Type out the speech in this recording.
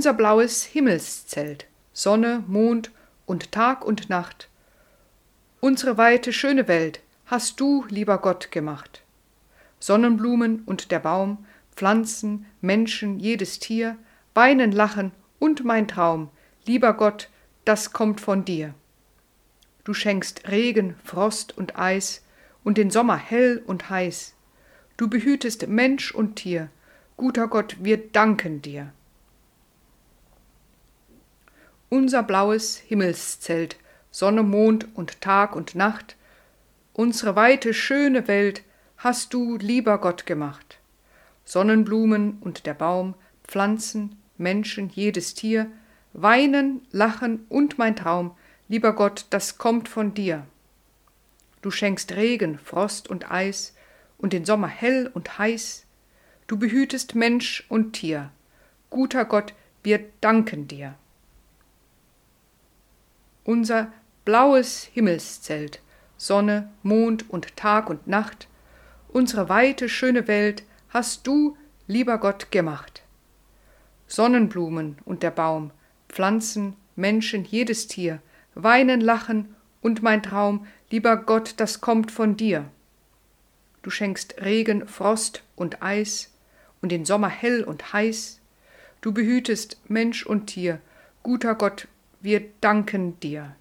unser blaues Himmelszelt, Sonne, Mond und Tag und Nacht. Unsere weite, schöne Welt hast du, lieber Gott, gemacht. Sonnenblumen und der Baum, Pflanzen, Menschen, jedes Tier, weinen, lachen und mein Traum, lieber Gott, das kommt von dir. Du schenkst Regen, Frost und Eis und den Sommer hell und heiß. Du behütest Mensch und Tier, guter Gott, wir danken dir. Unser blaues Himmelszelt, Sonne, Mond und Tag und Nacht, unsere weite, schöne Welt hast du, lieber Gott, gemacht. Sonnenblumen und der Baum, Pflanzen, Menschen, jedes Tier, weinen, lachen und mein Traum, lieber Gott, das kommt von dir. Du schenkst Regen, Frost und Eis und den Sommer hell und heiß. Du behütest Mensch und Tier. Guter Gott, wir danken dir. Unser blaues Himmelszelt, Sonne, Mond und Tag und Nacht, unsere weite, schöne Welt hast du, lieber Gott, gemacht. Sonnenblumen und der Baum, Pflanzen, Menschen, jedes Tier, weinen, lachen und mein Traum, lieber Gott, das kommt von dir. Du schenkst Regen, Frost und Eis und den Sommer hell und heiß. Du behütest Mensch und Tier. Guter Gott, wir danken dir.